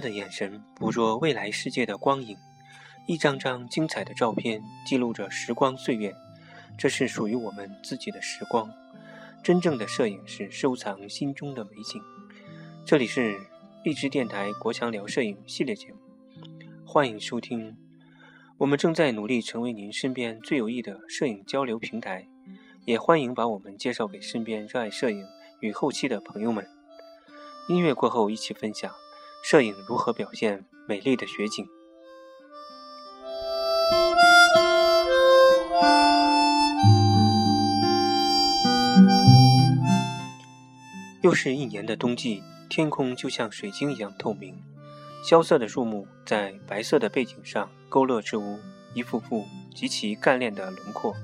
的眼神捕捉未来世界的光影，一张张精彩的照片记录着时光岁月。这是属于我们自己的时光。真正的摄影是收藏心中的美景。这里是荔枝电台国强聊摄影系列节目，欢迎收听。我们正在努力成为您身边最有益的摄影交流平台，也欢迎把我们介绍给身边热爱摄影与后期的朋友们。音乐过后，一起分享摄影如何表现美丽的雪景。又是一年的冬季，天空就像水晶一样透明，萧瑟的树木在白色的背景上勾勒出一幅幅极其干练的轮廓，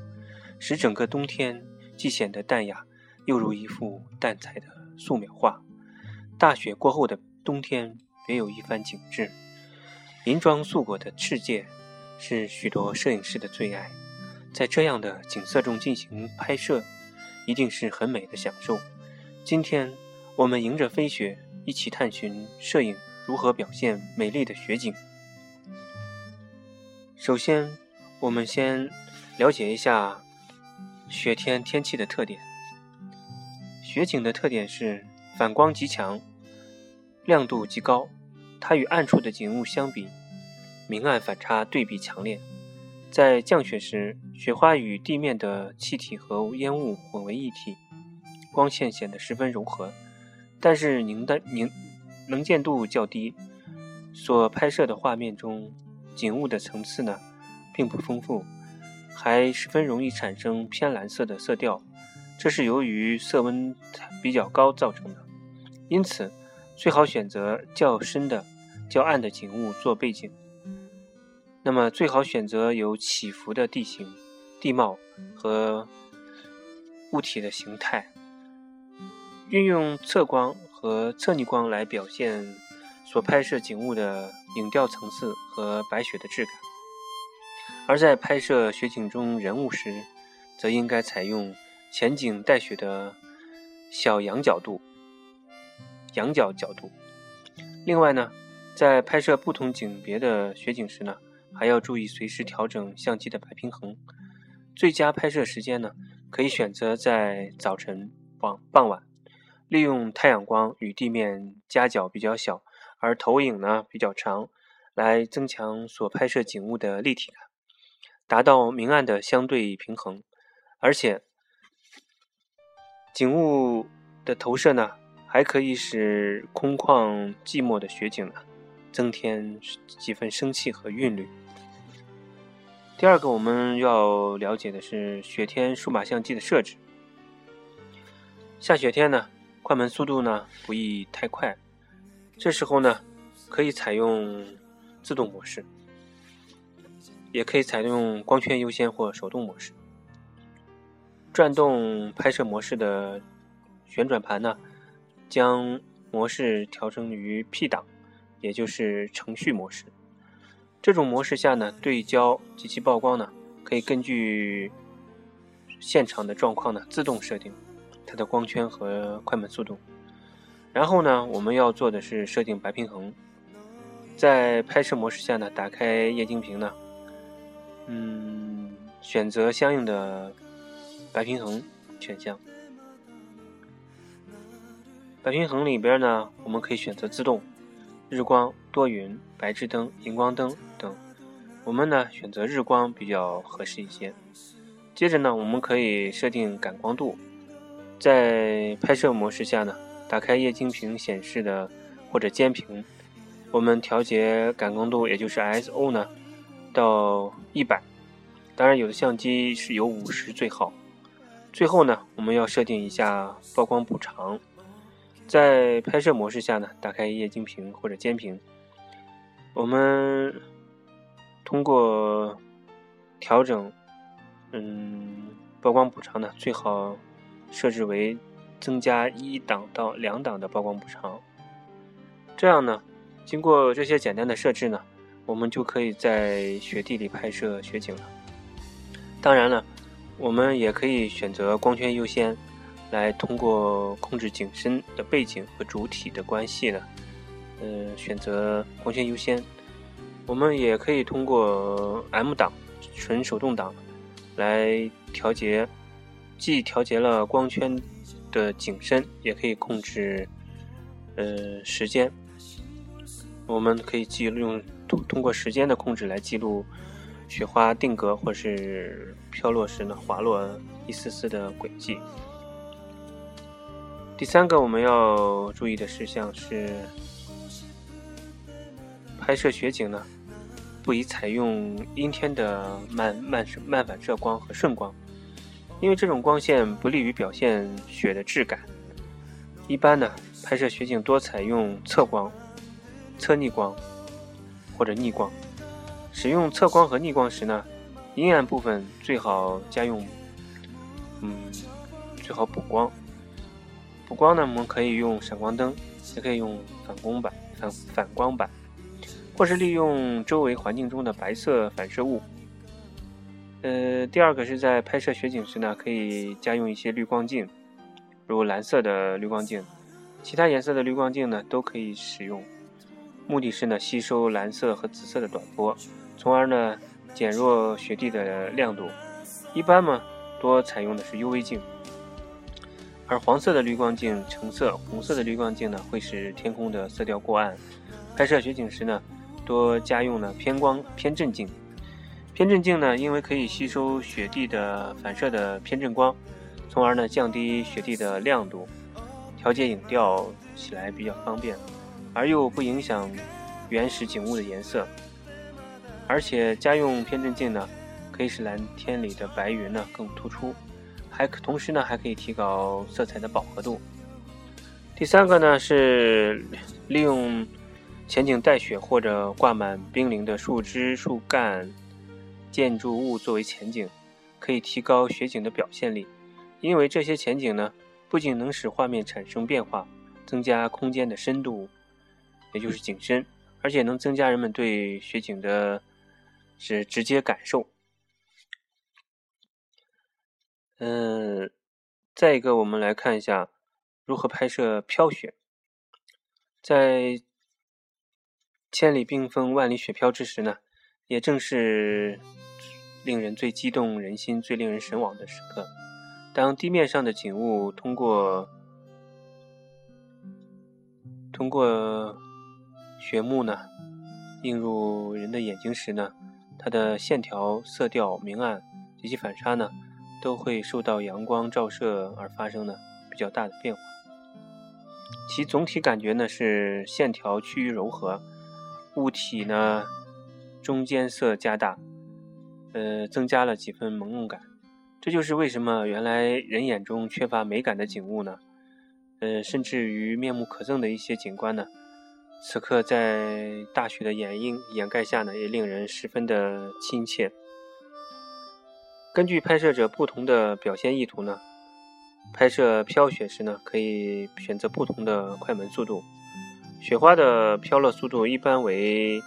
使整个冬天既显得淡雅，又如一幅淡彩的素描画。大雪过后的冬天别有一番景致，银装素裹的世界是许多摄影师的最爱，在这样的景色中进行拍摄，一定是很美的享受。今天，我们迎着飞雪，一起探寻摄影如何表现美丽的雪景。首先，我们先了解一下雪天天气的特点。雪景的特点是反光极强，亮度极高。它与暗处的景物相比，明暗反差对比强烈。在降雪时，雪花与地面的气体和烟雾混为一体。光线显得十分柔和，但是凝的凝能见度较低，所拍摄的画面中景物的层次呢并不丰富，还十分容易产生偏蓝色的色调，这是由于色温比较高造成的。因此，最好选择较深的、较暗的景物做背景。那么，最好选择有起伏的地形、地貌和物体的形态。运用侧光和侧逆光来表现所拍摄景物的影调层次和白雪的质感，而在拍摄雪景中人物时，则应该采用前景带雪的小仰角度、仰角角度。另外呢，在拍摄不同景别的雪景时呢，还要注意随时调整相机的白平衡。最佳拍摄时间呢，可以选择在早晨、傍傍晚。利用太阳光与地面夹角比较小，而投影呢比较长，来增强所拍摄景物的立体感，达到明暗的相对平衡。而且，景物的投射呢，还可以使空旷寂寞的雪景呢，增添几分生气和韵律。第二个我们要了解的是雪天数码相机的设置。下雪天呢？快门速度呢不宜太快，这时候呢可以采用自动模式，也可以采用光圈优先或手动模式。转动拍摄模式的旋转盘呢，将模式调整于 P 档，也就是程序模式。这种模式下呢，对焦及其曝光呢，可以根据现场的状况呢自动设定。它的光圈和快门速度，然后呢，我们要做的是设定白平衡。在拍摄模式下呢，打开液晶屏呢，嗯，选择相应的白平衡选项。白平衡里边呢，我们可以选择自动、日光、多云、白炽灯、荧光灯等。我们呢选择日光比较合适一些。接着呢，我们可以设定感光度。在拍摄模式下呢，打开液晶屏显示的或者监屏，我们调节感光度，也就是 ISO 呢，到一百。当然，有的相机是有五十最好。最后呢，我们要设定一下曝光补偿。在拍摄模式下呢，打开液晶屏或者监屏，我们通过调整，嗯，曝光补偿呢，最好。设置为增加一档到两档的曝光补偿，这样呢，经过这些简单的设置呢，我们就可以在雪地里拍摄雪景了。当然了，我们也可以选择光圈优先，来通过控制景深的背景和主体的关系呢，呃，选择光圈优先。我们也可以通过 M 档纯手动挡来调节，既调节了光圈的景深，也可以控制呃时间。我们可以记录用通通过时间的控制来记录雪花定格或是飘落时呢滑落一丝丝的轨迹。第三个我们要注意的事项是，拍摄雪景呢，不宜采用阴天的漫漫漫反射光和顺光，因为这种光线不利于表现雪的质感。一般呢，拍摄雪景多采用侧光、侧逆光或者逆光。使用侧光和逆光时呢，阴暗部分最好加用，嗯，最好补光。补光呢，我们可以用闪光灯，也可以用反光板、反反光板，或是利用周围环境中的白色反射物。呃，第二个是在拍摄雪景时呢，可以加用一些滤光镜，如蓝色的滤光镜，其他颜色的滤光镜呢都可以使用。目的是呢吸收蓝色和紫色的短波，从而呢减弱雪地的亮度。一般嘛，多采用的是 UV 镜。而黄色的滤光镜、橙色、红色的滤光镜呢，会使天空的色调过暗。拍摄雪景时呢，多加用呢偏光偏振镜。偏振镜呢，因为可以吸收雪地的反射的偏振光，从而呢降低雪地的亮度，调节影调起来比较方便，而又不影响原始景物的颜色。而且家用偏振镜呢，可以使蓝天里的白云呢更突出。还可同时呢，还可以提高色彩的饱和度。第三个呢是利用前景带雪或者挂满冰凌的树枝、树干、建筑物作为前景，可以提高雪景的表现力。因为这些前景呢，不仅能使画面产生变化，增加空间的深度，也就是景深，而且能增加人们对雪景的是直接感受。嗯，再一个，我们来看一下如何拍摄飘雪。在千里冰封、万里雪飘之时呢，也正是令人最激动人心、最令人神往的时刻。当地面上的景物通过通过雪幕呢映入人的眼睛时呢，它的线条、色调、明暗及其反差呢。都会受到阳光照射而发生的比较大的变化。其总体感觉呢是线条趋于柔和，物体呢中间色加大，呃，增加了几分朦胧感。这就是为什么原来人眼中缺乏美感的景物呢，呃，甚至于面目可憎的一些景观呢，此刻在大雪的掩映掩盖下呢，也令人十分的亲切。根据拍摄者不同的表现意图呢，拍摄飘雪时呢，可以选择不同的快门速度。雪花的飘落速度一般为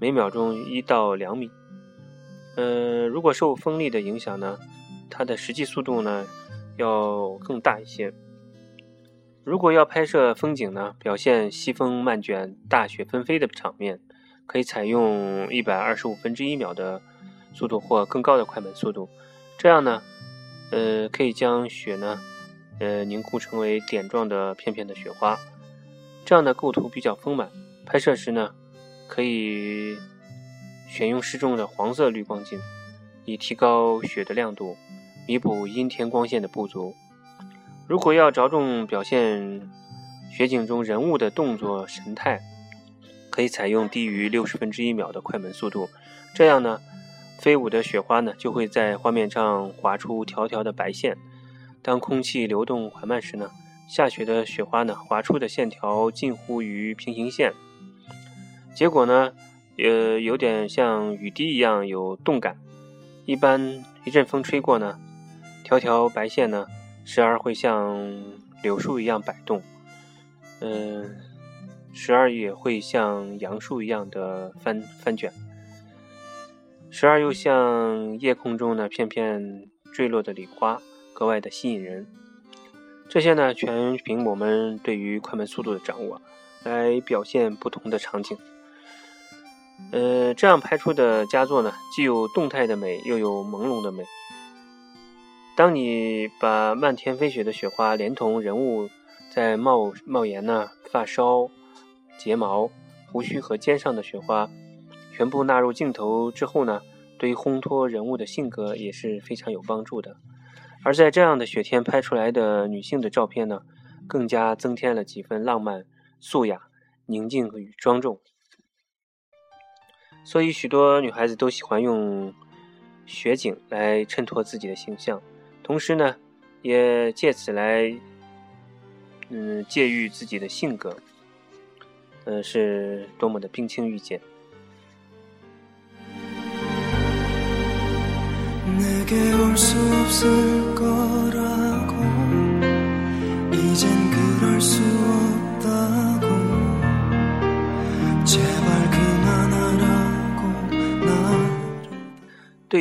每秒钟一到两米。嗯，如果受风力的影响呢，它的实际速度呢要更大一些。如果要拍摄风景呢，表现西风漫卷、大雪纷飞的场面，可以采用一百二十五分之一秒的。速度或更高的快门速度，这样呢，呃，可以将雪呢，呃，凝固成为点状的片片的雪花。这样的构图比较丰满。拍摄时呢，可以选用适中的黄色滤光镜，以提高雪的亮度，弥补阴天光线的不足。如果要着重表现雪景中人物的动作神态，可以采用低于六十分之一秒的快门速度。这样呢。飞舞的雪花呢，就会在画面上划出条条的白线。当空气流动缓慢时呢，下雪的雪花呢，划出的线条近乎于平行线。结果呢，呃，有点像雨滴一样有动感。一般一阵风吹过呢，条条白线呢，时而会像柳树一样摆动，嗯，时而也会像杨树一样的翻翻卷。时而又像夜空中那片片坠落的礼花，格外的吸引人。这些呢，全凭我们对于快门速度的掌握。来表现不同的场景。呃，这样拍出的佳作呢，既有动态的美，又有朦胧的美。当你把漫天飞雪的雪花，连同人物在冒冒烟呢、发梢、睫毛、胡须和肩上的雪花，全部纳入镜头之后呢，对于烘托人物的性格也是非常有帮助的。而在这样的雪天拍出来的女性的照片呢，更加增添了几分浪漫、素雅、宁静与庄重。所以，许多女孩子都喜欢用雪景来衬托自己的形象。同时呢，也借此来，嗯，借喻自己的性格，嗯，是多么的冰清玉洁。对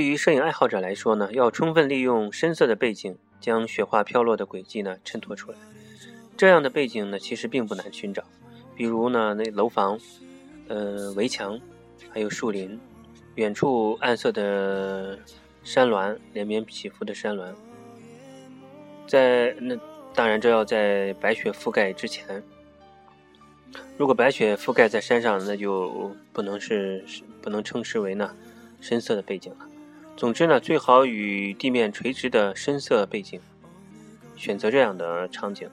于摄影爱好者来说呢，要充分利用深色的背景，将雪花飘落的轨迹呢衬托出来。这样的背景呢，其实并不难寻找，比如呢那楼房、呃围墙，还有树林，远处暗色的山峦，连绵起伏的山峦。在那当然，这要在白雪覆盖之前。如果白雪覆盖在山上，那就不能是不能称之为呢深色的背景了。总之呢，最好与地面垂直的深色背景，选择这样的场景。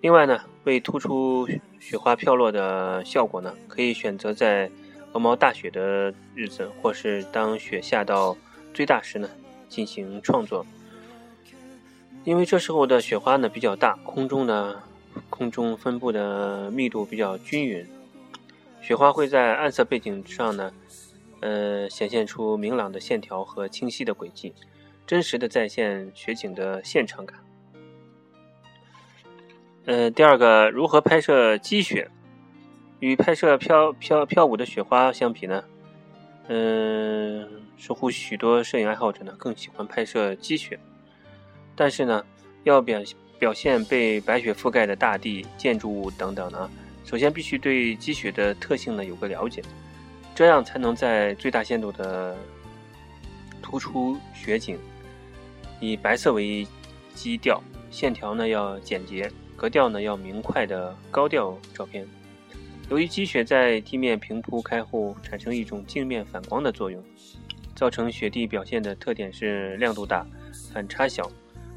另外呢，为突出雪花飘落的效果呢，可以选择在鹅毛大雪的日子，或是当雪下到最大时呢进行创作。因为这时候的雪花呢比较大，空中呢空中分布的密度比较均匀，雪花会在暗色背景上呢。呃，显现出明朗的线条和清晰的轨迹，真实的再现雪景的现场感。呃，第二个，如何拍摄积雪？与拍摄飘飘飘舞的雪花相比呢？嗯，似乎许多摄影爱好者呢更喜欢拍摄积雪。但是呢，要表表现被白雪覆盖的大地、建筑物等等呢，首先必须对积雪的特性呢有个了解。这样才能在最大限度的突出雪景，以白色为基调，线条呢要简洁，格调呢要明快的高调照片。由于积雪在地面平铺开后，产生一种镜面反光的作用，造成雪地表现的特点是亮度大、反差小、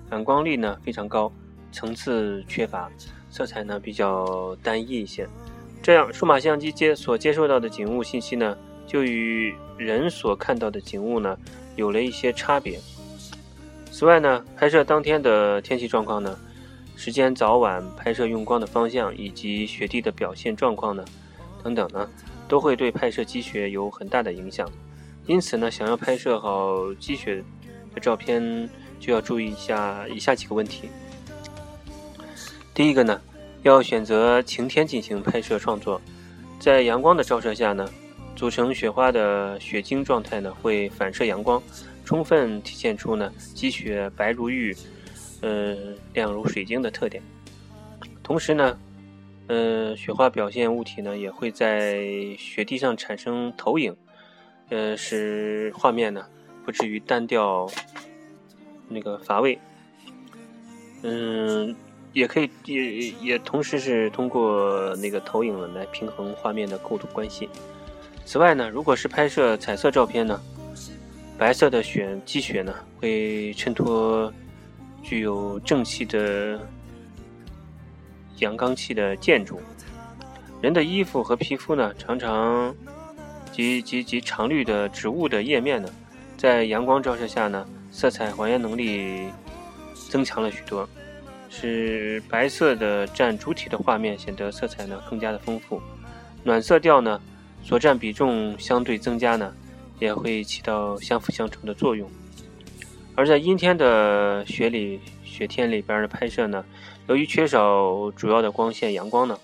反光力呢非常高、层次缺乏、色彩呢比较单一一些。这样，数码相机接所接受到的景物信息呢，就与人所看到的景物呢，有了一些差别。此外呢，拍摄当天的天气状况呢，时间早晚、拍摄用光的方向以及雪地的表现状况呢，等等呢，都会对拍摄积雪有很大的影响。因此呢，想要拍摄好积雪的照片，就要注意一下以下几个问题。第一个呢。要选择晴天进行拍摄创作，在阳光的照射下呢，组成雪花的雪晶状态呢会反射阳光，充分体现出呢积雪白如玉，呃亮如水晶的特点。同时呢，呃雪花表现物体呢也会在雪地上产生投影，呃使画面呢不至于单调，那个乏味。嗯。也可以，也也同时是通过那个投影来平衡画面的构图关系。此外呢，如果是拍摄彩色照片呢，白色的雪积雪呢，会衬托具有正气的阳刚气的建筑。人的衣服和皮肤呢，常常及及及常绿的植物的叶面呢，在阳光照射下呢，色彩还原能力增强了许多。使白色的占主体的画面显得色彩呢更加的丰富，暖色调呢所占比重相对增加呢，也会起到相辅相成的作用。而在阴天的雪里雪天里边的拍摄呢，由于缺少主要的光线阳光呢，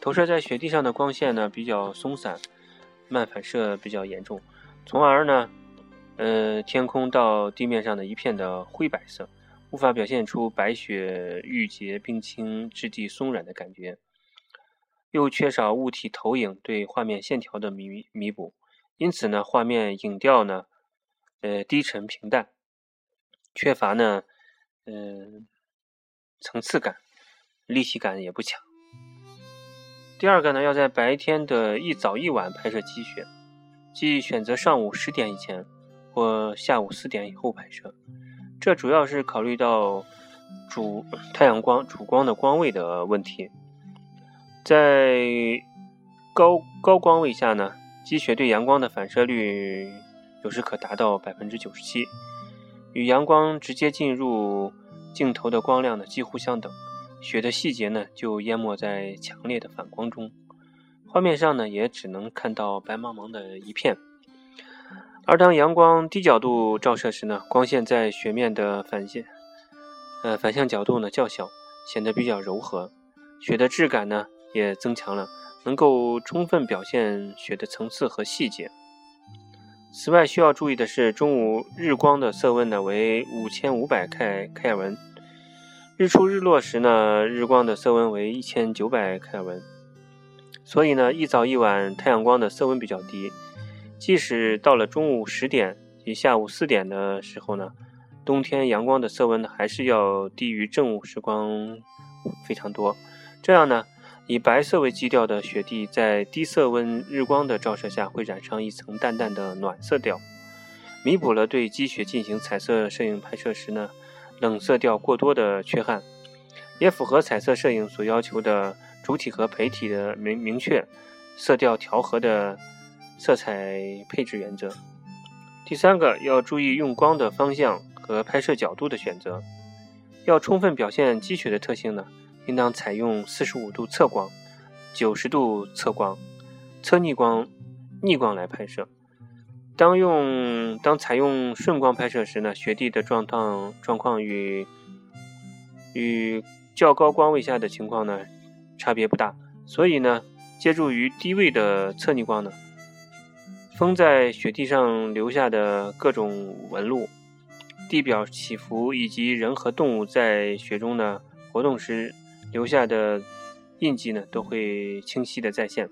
投射在雪地上的光线呢比较松散，漫反射比较严重，从而呢，呃天空到地面上的一片的灰白色。无法表现出白雪玉洁、冰清、质地松软的感觉。又缺少物体投影对画面线条的弥弥补，因此呢，画面影调呢，呃，低沉平淡，缺乏呢，嗯，层次感，立体感也不强。第二个呢，要在白天的一早一晚拍摄积雪，即选择上午十点以前或下午四点以后拍摄。这主要是考虑到主太阳光主光的光位的问题。在高高光位下呢，积雪对阳光的反射率有时可达到百分之九十七，与阳光直接进入镜头的光亮呢几乎相等。雪的细节呢，就淹没在强烈的反光中，画面上呢，也只能看到白茫茫的一片。而当阳光低角度照射时呢，光线在雪面的反线，呃，反向角度呢较小，显得比较柔和，雪的质感呢也增强了，能够充分表现雪的层次和细节。此外，需要注意的是，中午日光的色温呢为五千五百开开尔文。日出日落时呢，日光的色温为一千九百开尔文，所以呢，一早一晚太阳光的色温比较低。即使到了中午十点及下午四点的时候呢，冬天阳光的色温呢还是要低于正午时光非常多。这样呢，以白色为基调的雪地在低色温日光的照射下会染上一层淡淡的暖色调，弥补了对积雪进行彩色摄影拍摄时呢。冷色调过多的缺憾，也符合彩色摄影所要求的主体和陪体的明明确、色调调和的色彩配置原则。第三个要注意用光的方向和拍摄角度的选择。要充分表现积雪的特性呢，应当采用四十五度侧光、九十度侧光、侧逆光、逆光来拍摄。当用当采用顺光拍摄时呢，雪地的状况状况与与较高光位下的情况呢差别不大，所以呢，借助于低位的侧逆光呢，风在雪地上留下的各种纹路、地表起伏以及人和动物在雪中呢活动时留下的印记呢，都会清晰的再现。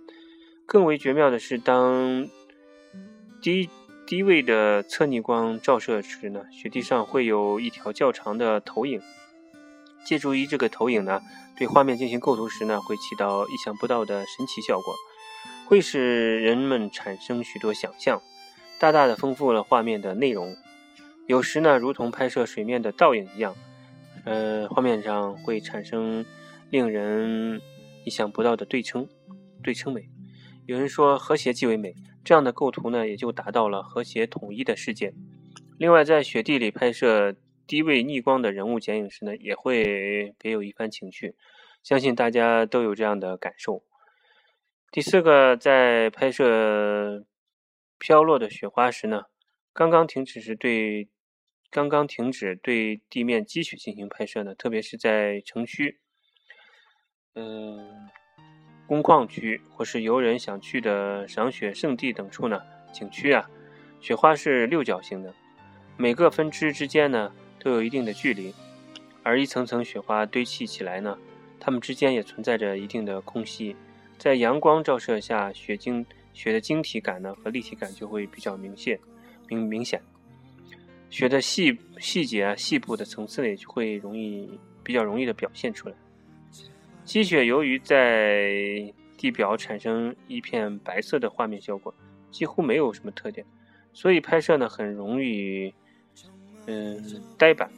更为绝妙的是，当低低位的侧逆光照射时呢，雪地上会有一条较长的投影。借助于这个投影呢，对画面进行构图时呢，会起到意想不到的神奇效果，会使人们产生许多想象，大大的丰富了画面的内容。有时呢，如同拍摄水面的倒影一样，呃，画面上会产生令人意想不到的对称，对称美。有人说和谐即为美。这样的构图呢，也就达到了和谐统一的世界。另外，在雪地里拍摄低位逆光的人物剪影时呢，也会别有一番情趣。相信大家都有这样的感受。第四个，在拍摄飘落的雪花时呢，刚刚停止时对刚刚停止对地面积雪进行拍摄呢，特别是在城区，嗯。工矿区或是游人想去的赏雪圣地等处呢，景区啊，雪花是六角形的，每个分支之间呢都有一定的距离，而一层层雪花堆砌起来呢，它们之间也存在着一定的空隙，在阳光照射下，雪晶雪的晶体感呢和立体感就会比较明显明明显，雪的细细节啊细部的层次呢也就会容易比较容易的表现出来。积雪由于在地表产生一片白色的画面效果，几乎没有什么特点，所以拍摄呢很容易，嗯，呆板。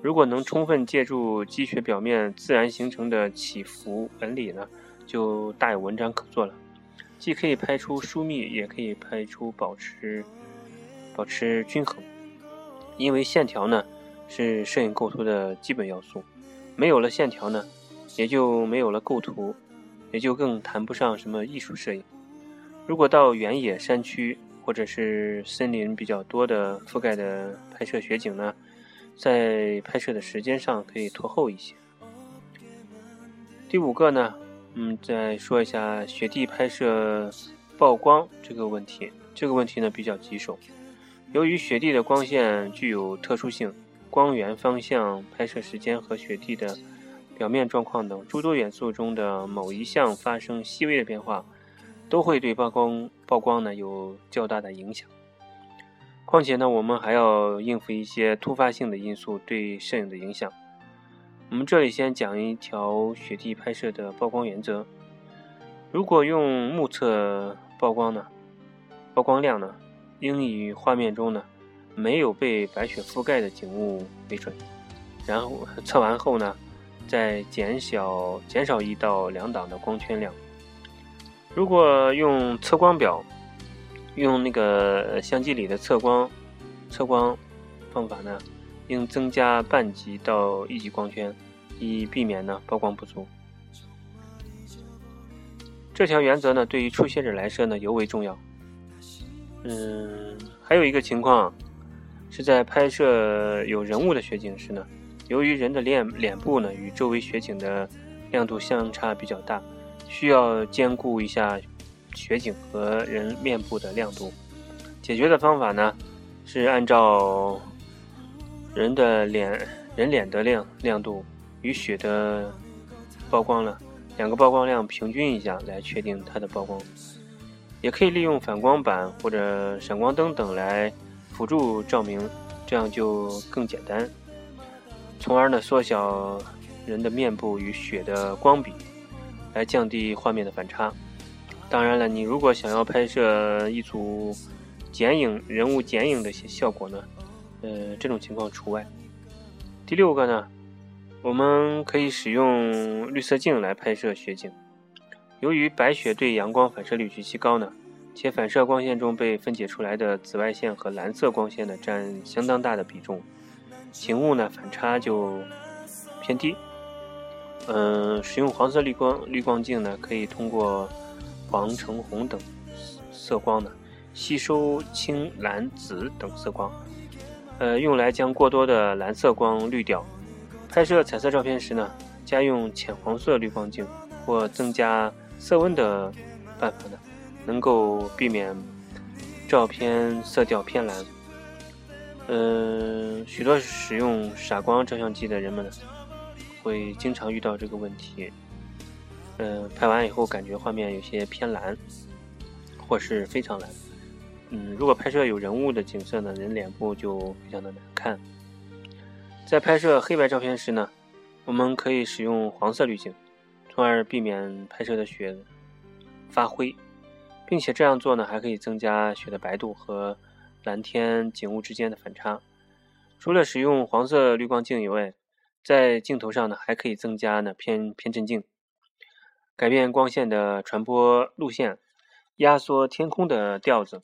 如果能充分借助积雪表面自然形成的起伏纹理呢，就大有文章可做了。既可以拍出疏密，也可以拍出保持保持均衡。因为线条呢是摄影构图的基本要素，没有了线条呢。也就没有了构图，也就更谈不上什么艺术摄影。如果到原野山区或者是森林比较多的覆盖的拍摄雪景呢，在拍摄的时间上可以拖后一些。第五个呢，嗯，再说一下雪地拍摄曝光这个问题。这个问题呢比较棘手，由于雪地的光线具有特殊性，光源方向、拍摄时间和雪地的。表面状况等诸多元素中的某一项发生细微的变化，都会对曝光曝光呢有较大的影响。况且呢，我们还要应付一些突发性的因素对摄影的影响。我们这里先讲一条雪地拍摄的曝光原则：如果用目测曝光呢，曝光量呢，应以画面中呢没有被白雪覆盖的景物为准。然后测完后呢，再减小减少一到两档的光圈量。如果用测光表。用那个相机里的测光测光方法呢，应增加半级到一级光圈，以避免呢曝光不足。这条原则呢，对于初学者来说呢尤为重要。嗯，还有一个情况是在拍摄有人物的雪景时呢，由于人的脸脸部呢与周围雪景的亮度相差比较大，需要兼顾一下。雪景和人面部的亮度，解决的方法呢是按照人的脸人脸的亮亮度与雪的曝光了两个曝光量平均一下来确定它的曝光，也可以利用反光板或者闪光灯等来辅助照明，这样就更简单，从而呢缩小人的面部与雪的光比，来降低画面的反差。当然了，你如果想要拍摄一组剪影人物剪影的效果呢，呃，这种情况除外。第六个呢，我们可以使用绿色镜来拍摄雪景。由于白雪对阳光反射率极其高呢，且反射光线中被分解出来的紫外线和蓝色光线呢占相当大的比重，景物呢反差就偏低。嗯，使用黄色滤光滤光镜呢，可以通过黄、橙、红等色光呢，吸收青、蓝、紫等色光，呃，用来将过多的蓝色光滤掉。拍摄彩色照片时呢，加用浅黄色滤光镜或增加色温的办法呢，能够避免照片色调偏蓝。嗯，许多使用傻光照相机的人们呢，会经常遇到这个问题。嗯，拍完以后感觉画面有些偏蓝，或是非常蓝。嗯，如果拍摄有人物的景色呢，人脸部就非常的难看。在拍摄黑白照片时呢，我们可以使用黄色滤镜，从而避免拍摄的雪发灰，并且这样做呢，还可以增加雪的白度和蓝天景物之间的反差。除了使用黄色滤光镜以外，在镜头上呢，还可以增加呢偏偏振镜。改变光线的传播路线，压缩天空的调子。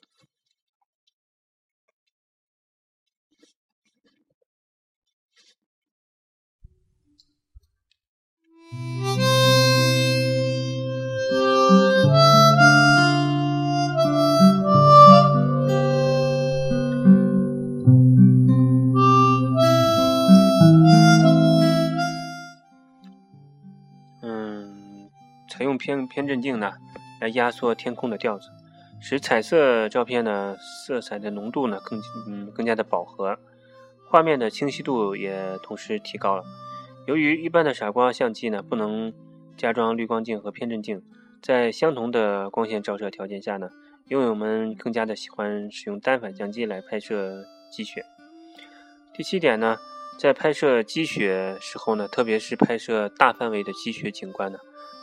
采用偏偏振镜呢，来压缩天空的调子，使彩色照片呢色彩的浓度呢更嗯更加的饱和，画面的清晰度也同时提高了。由于一般的傻瓜相机呢不能加装滤光镜和偏振镜，在相同的光线照射条件下呢，用友们更加的喜欢使用单反相机来拍摄积雪。第七点呢，在拍摄积雪时候呢，特别是拍摄大范围的积雪景观呢。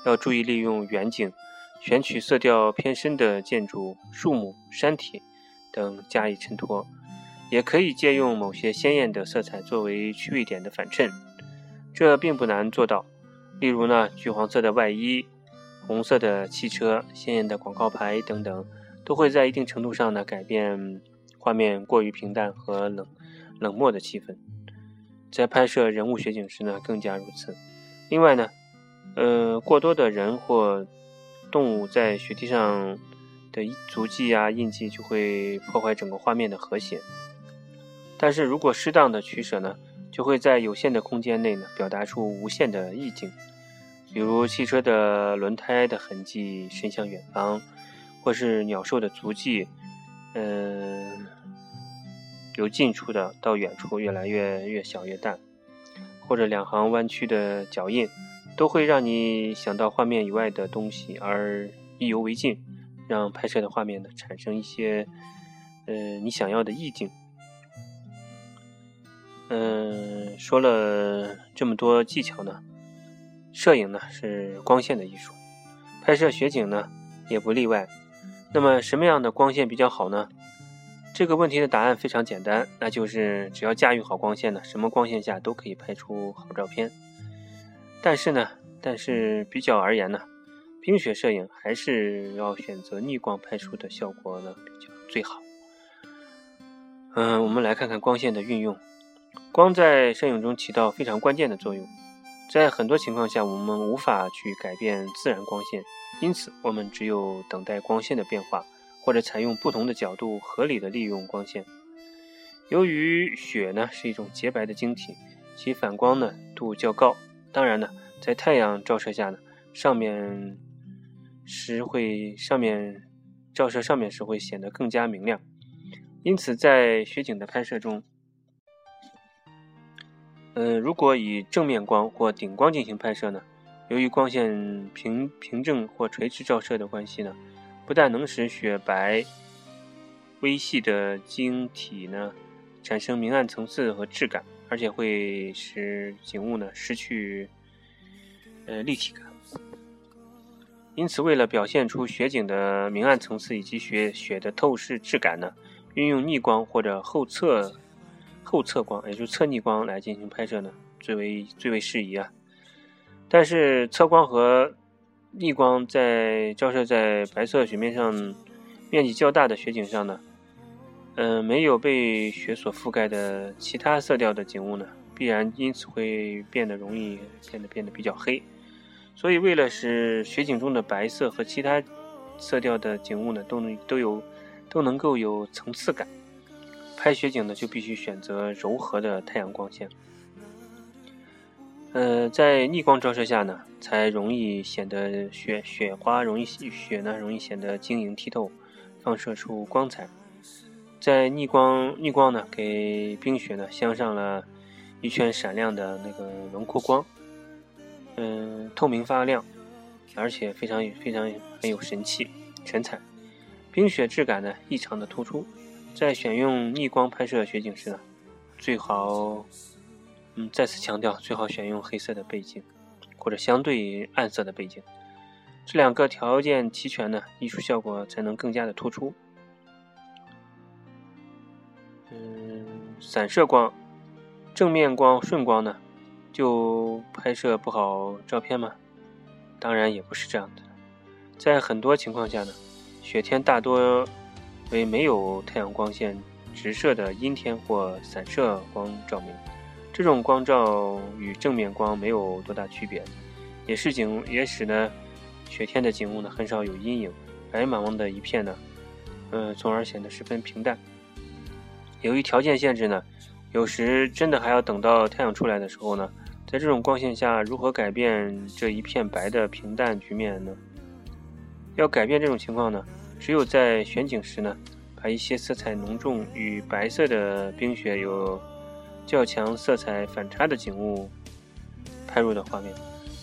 要注意利用远景，选取色调偏深的建筑、树木、山体等加以衬托，也可以借用某些鲜艳的色彩作为区位点的反衬，这并不难做到。例如呢，橘黄色的外衣、红色的汽车、鲜艳的广告牌等等，都会在一定程度上呢改变画面过于平淡和冷冷漠的气氛。在拍摄人物雪景时呢，更加如此。另外呢。呃，过多的人或动物在雪地上的足迹啊、印记就会破坏整个画面的和谐。但是如果适当的取舍呢，就会在有限的空间内呢，表达出无限的意境。比如汽车的轮胎的痕迹伸向远方，或是鸟兽的足迹，嗯，由近处的到远处越来越越小越淡。或者两行弯曲的脚印，都会让你想到画面以外的东西，而意犹未尽，让拍摄的画面呢产生一些呃你想要的意境。嗯，说了这么多技巧呢，摄影呢是光线的艺术，拍摄雪景呢也不例外。那么什么样的光线比较好呢？这个问题的答案非常简单，那就是只要驾驭好光线呢，什么光线下都可以拍出好照片。但是呢，但是比较而言呢，冰雪摄影还是要选择逆光拍出的效果呢比较最好。嗯，我们来看看光线的运用。光在摄影中起到非常关键的作用，在很多情况下，我们无法去改变自然光线，因此我们只有等待光线的变化，或者采用不同的角度合理的利用光线。由于雪呢是一种洁白的晶体，其反光呢度较高，当然呢，在太阳照射下呢，上面时会上面照射上面时会显得更加明亮，因此在雪景的拍摄中。嗯，如果以正面光或顶光进行拍摄呢，由于光线平平正或垂直照射的关系呢，不但能使雪白微细的晶体呢产生明暗层次和质感，而且会使景物呢失去呃立体感。因此，为了表现出雪景的明暗层次以及雪雪的透视质感呢，运用逆光或者后侧。后侧光，也就是侧逆光来进行拍摄呢，最为最为适宜啊。但是侧光和逆光在照射在白色雪面上面积较大的雪景上呢，嗯，没有被雪所覆盖的其他色调的景物呢，必然因此会变得容易变得变得比较黑。所以，为了使雪景中的白色和其他色调的景物呢，都能都有都能够有层次感。拍雪景呢，就必须选择柔和的太阳光线。呃，在逆光照射下呢，才容易显得雪雪花容易雪呢容易显得晶莹剔透，放射出光彩。在逆光逆光呢，给冰雪呢镶上了一圈闪亮的那个轮廓光，嗯，透明发亮，而且非常非常很有神气神采，冰雪质感呢异常的突出。在选用逆光拍摄雪景时呢，最好，嗯，再次强调，最好选用黑色的背景，或者相对暗色的背景。这两个条件齐全呢，艺术效果才能更加的突出。嗯，散射光、正面光、顺光呢，就拍摄不好照片吗？当然也不是这样的。在很多情况下呢，雪天大多。为没有太阳光线直射的阴天或散射光照明，这种光照与正面光没有多大区别，也是景也使呢雪天的景物呢很少有阴影，白茫茫的一片呢，呃，从而显得十分平淡。由于条件限制呢，有时真的还要等到太阳出来的时候呢，在这种光线下如何改变这一片白的平淡局面呢？要改变这种情况呢？只有在选景时呢，把一些色彩浓重与白色的冰雪有较强色彩反差的景物拍入的画面，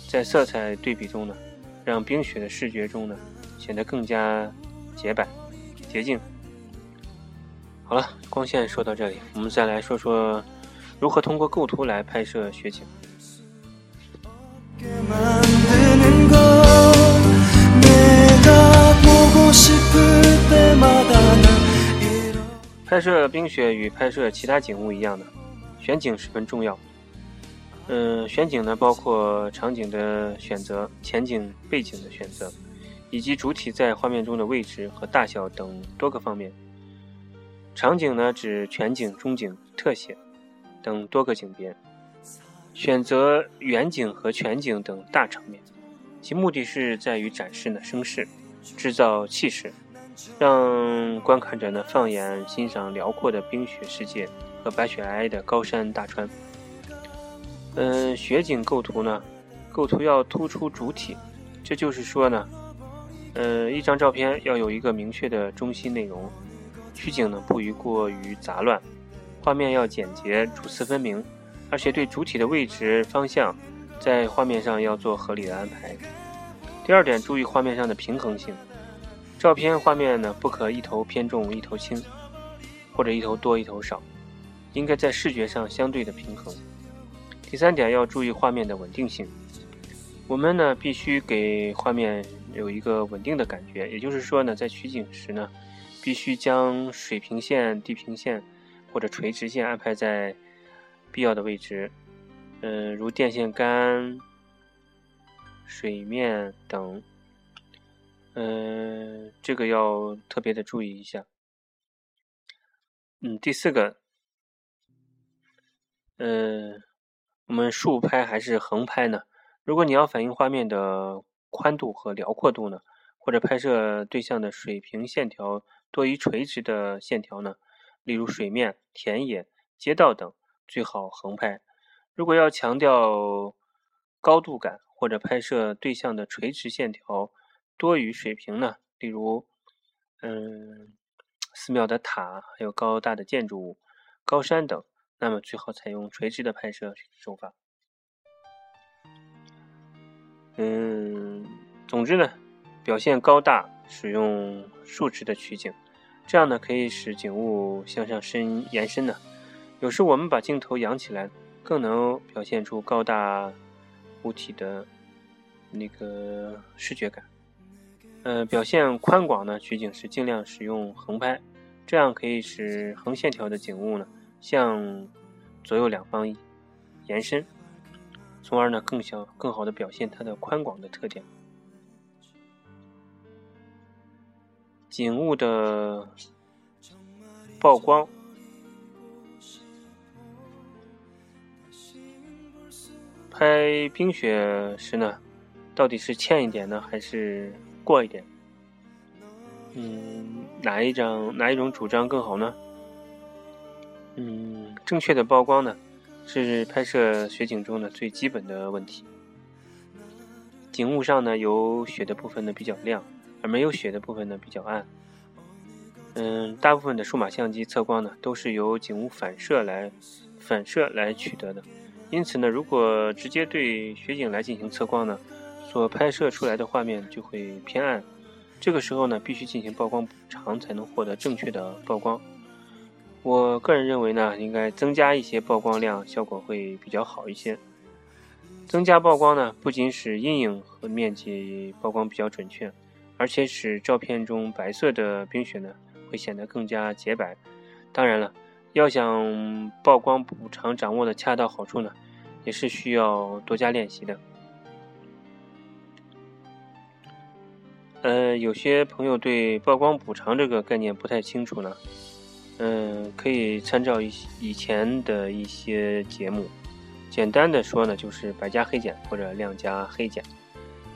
在色彩对比中呢，让冰雪的视觉中呢显得更加洁白、洁净。好了，光线说到这里，我们再来说说如何通过构图来拍摄雪景。拍摄冰雪与拍摄其他景物一样的，选景十分重要。嗯，选景呢包括场景的选择、前景、背景的选择，以及主体在画面中的位置和大小等多个方面。场景呢指全景、中景、特写等多个景别。选择远景和全景等大场面，其目的是在于展示呢声势，制造气势。让观看者呢放眼欣赏辽阔的冰雪世界和白雪皑皑的高山大川。嗯，雪景构图呢，构图要突出主体，这就是说呢，呃，一张照片要有一个明确的中心内容，取景呢不宜过于杂乱，画面要简洁，主次分明，而且对主体的位置方向在画面上要做合理的安排。第二点，注意画面上的平衡性，照片画面呢不可一头偏重一头轻，或者一头多一头少，应该在视觉上相对的平衡。第三点，要注意画面的稳定性，我们呢必须给画面有一个稳定的感觉，也就是说呢，在取景时呢，必须将水平线、地平线或者垂直线安排在。必要的位置，嗯，如电线杆、水面等，嗯，这个要特别的注意一下。嗯，第四个，嗯，我们竖拍还是横拍呢？如果你要反映画面的宽度和辽阔度呢，或者拍摄对象的水平线条多于垂直的线条呢，例如水面、田野、街道等。最好横拍。如果要强调高度感，或者拍摄对象的垂直线条多于水平呢？例如，嗯，寺庙的塔，还有高大的建筑物、高山等，那么最好采用垂直的拍摄手法。嗯，总之呢，表现高大，使用竖直的取景，这样呢可以使景物向上伸延伸呢。有时我们把镜头扬起来，更能表现出高大物体的那个视觉感。呃，表现宽广呢，取景时尽量使用横拍，这样可以使横线条的景物呢向左右两方延伸，从而呢更小、更好的表现它的宽广的特点。景物的曝光。拍冰雪时呢，到底是欠一点呢，还是过一点？嗯，哪一张哪一种主张更好呢？嗯，正确的曝光呢，是拍摄雪景中的最基本的问题。景物上呢，有雪的部分呢比较亮，而没有雪的部分呢比较暗。嗯，大部分的数码相机测光呢，都是由景物反射来反射来取得的。因此呢，如果直接对雪景来进行测光呢，所拍摄出来的画面就会偏暗。这个时候呢，必须进行曝光补偿才能获得正确的曝光。我个人认为呢，应该增加一些曝光量，效果会比较好一些。增加曝光呢，不仅使阴影和面积曝光比较准确，而且使照片中白色的冰雪呢会显得更加洁白。当然了，要想曝光补偿掌握的恰到好处呢。也是需要多加练习的。呃，有些朋友对曝光补偿这个概念不太清楚呢，嗯，可以参照一以前的一些节目。简单的说呢，就是白加黑减或者亮加黑减，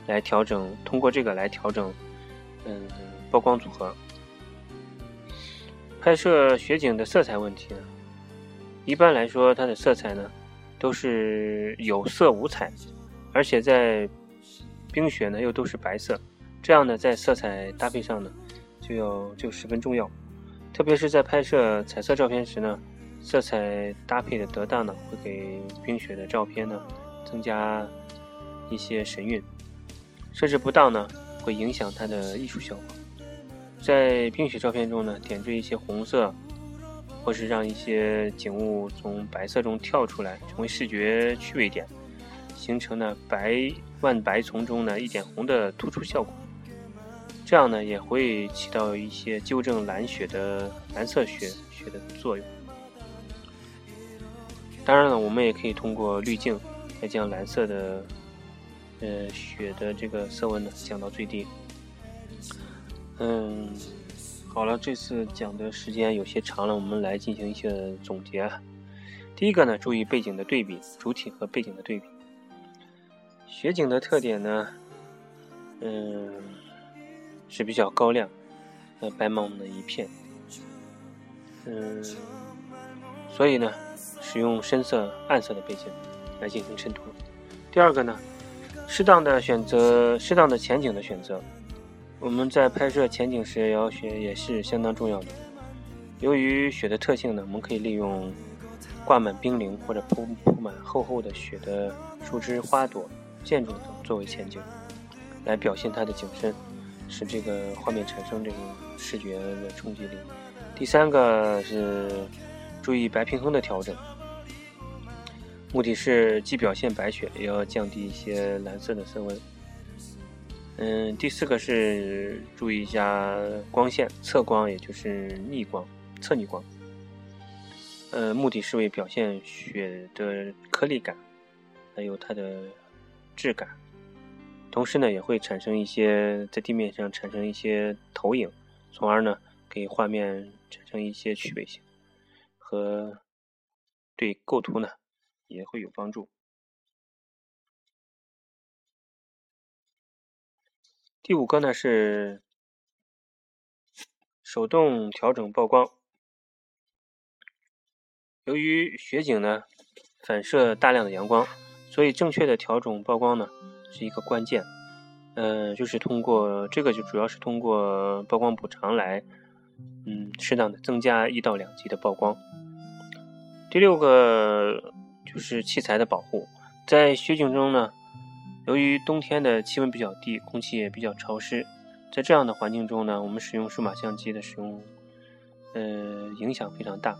来调整，通过这个来调整，嗯，曝光组合。拍摄雪景的色彩问题呢，一般来说，它的色彩呢。都是有色无彩，而且在冰雪呢又都是白色，这样呢在色彩搭配上呢就要就十分重要，特别是在拍摄彩色照片时呢，色彩搭配的得当呢会给冰雪的照片呢增加一些神韵，设置不当呢会影响它的艺术效果。在冰雪照片中呢点缀一些红色。或是让一些景物从白色中跳出来，成为视觉趣味点，形成呢白万白丛中呢一点红的突出效果。这样呢也会起到一些纠正蓝雪的蓝色雪雪的作用。当然了，我们也可以通过滤镜来将蓝色的呃雪的这个色温呢降到最低。嗯。好了，这次讲的时间有些长了，我们来进行一些总结。第一个呢，注意背景的对比，主体和背景的对比。雪景的特点呢，嗯，是比较高亮，呃，白茫茫的一片，嗯，所以呢，使用深色、暗色的背景来进行衬托。第二个呢，适当的选择，适当的前景的选择。我们在拍摄前景时，也要雪也是相当重要的。由于雪的特性呢，我们可以利用挂满冰凌或者铺铺满厚厚的雪的树枝、花朵、建筑等作为前景，来表现它的景深，使这个画面产生这种视觉的冲击力。第三个是注意白平衡的调整，目的是既表现白雪，也要降低一些蓝色的色温。嗯，第四个是注意一下光线，侧光也就是逆光、侧逆光。呃，目的是为表现雪的颗粒感，还有它的质感，同时呢，也会产生一些在地面上产生一些投影，从而呢，给画面产生一些趣味性，和对构图呢也会有帮助。第五个呢是手动调整曝光。由于雪景呢反射大量的阳光，所以正确的调整曝光呢是一个关键。嗯，就是通过这个就主要是通过曝光补偿来，嗯，适当的增加一到两级的曝光。第六个就是器材的保护，在雪景中呢。由于冬天的气温比较低，空气也比较潮湿，在这样的环境中呢，我们使用数码相机的使用，呃，影响非常大。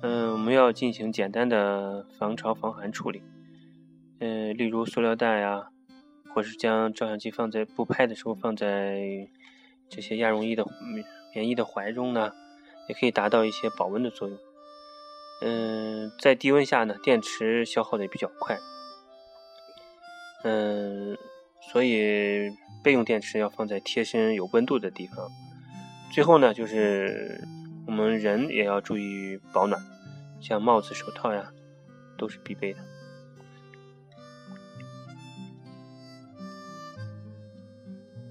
嗯，我们要进行简单的防潮防寒处理，嗯，例如塑料袋呀，或是将照相机放在不拍的时候放在这些亚绒衣的棉衣的怀中呢，也可以达到一些保温的作用。嗯，在低温下呢，电池消耗的也比较快。嗯，所以备用电池要放在贴身有温度的地方。最后呢，就是我们人也要注意保暖，像帽子、手套呀，都是必备的。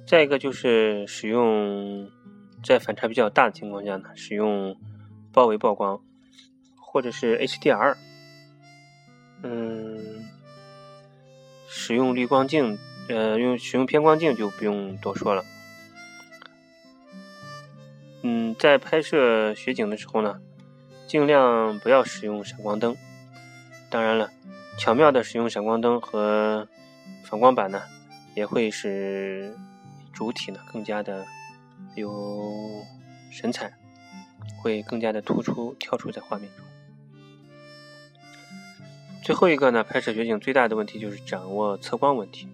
再一个就是使用在反差比较大的情况下呢，使用包围曝光，或者是 HDR。嗯。使用滤光镜，呃，用使用偏光镜就不用多说了。嗯，在拍摄雪景的时候呢，尽量不要使用闪光灯。当然了，巧妙的使用闪光灯和反光板呢，也会使主体呢更加的有神采，会更加的突出跳出在画面中。最后一个呢，拍摄雪景最大的问题就是掌握测光问题。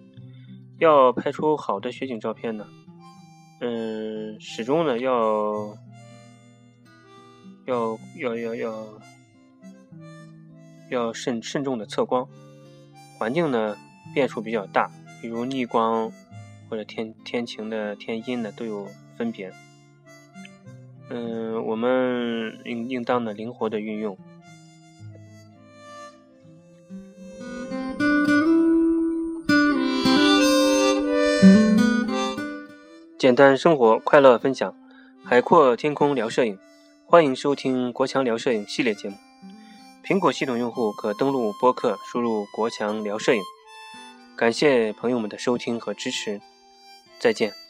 要拍出好的雪景照片呢，嗯，始终呢要要要要要要慎慎重的测光。环境呢变数比较大，比如逆光或者天天晴的天阴呢都有分别。嗯，我们应应当呢灵活的运用。简单生活，快乐分享，海阔天空聊摄影，欢迎收听国强聊摄影系列节目。苹果系统用户可登录播客，输入“国强聊摄影”。感谢朋友们的收听和支持，再见。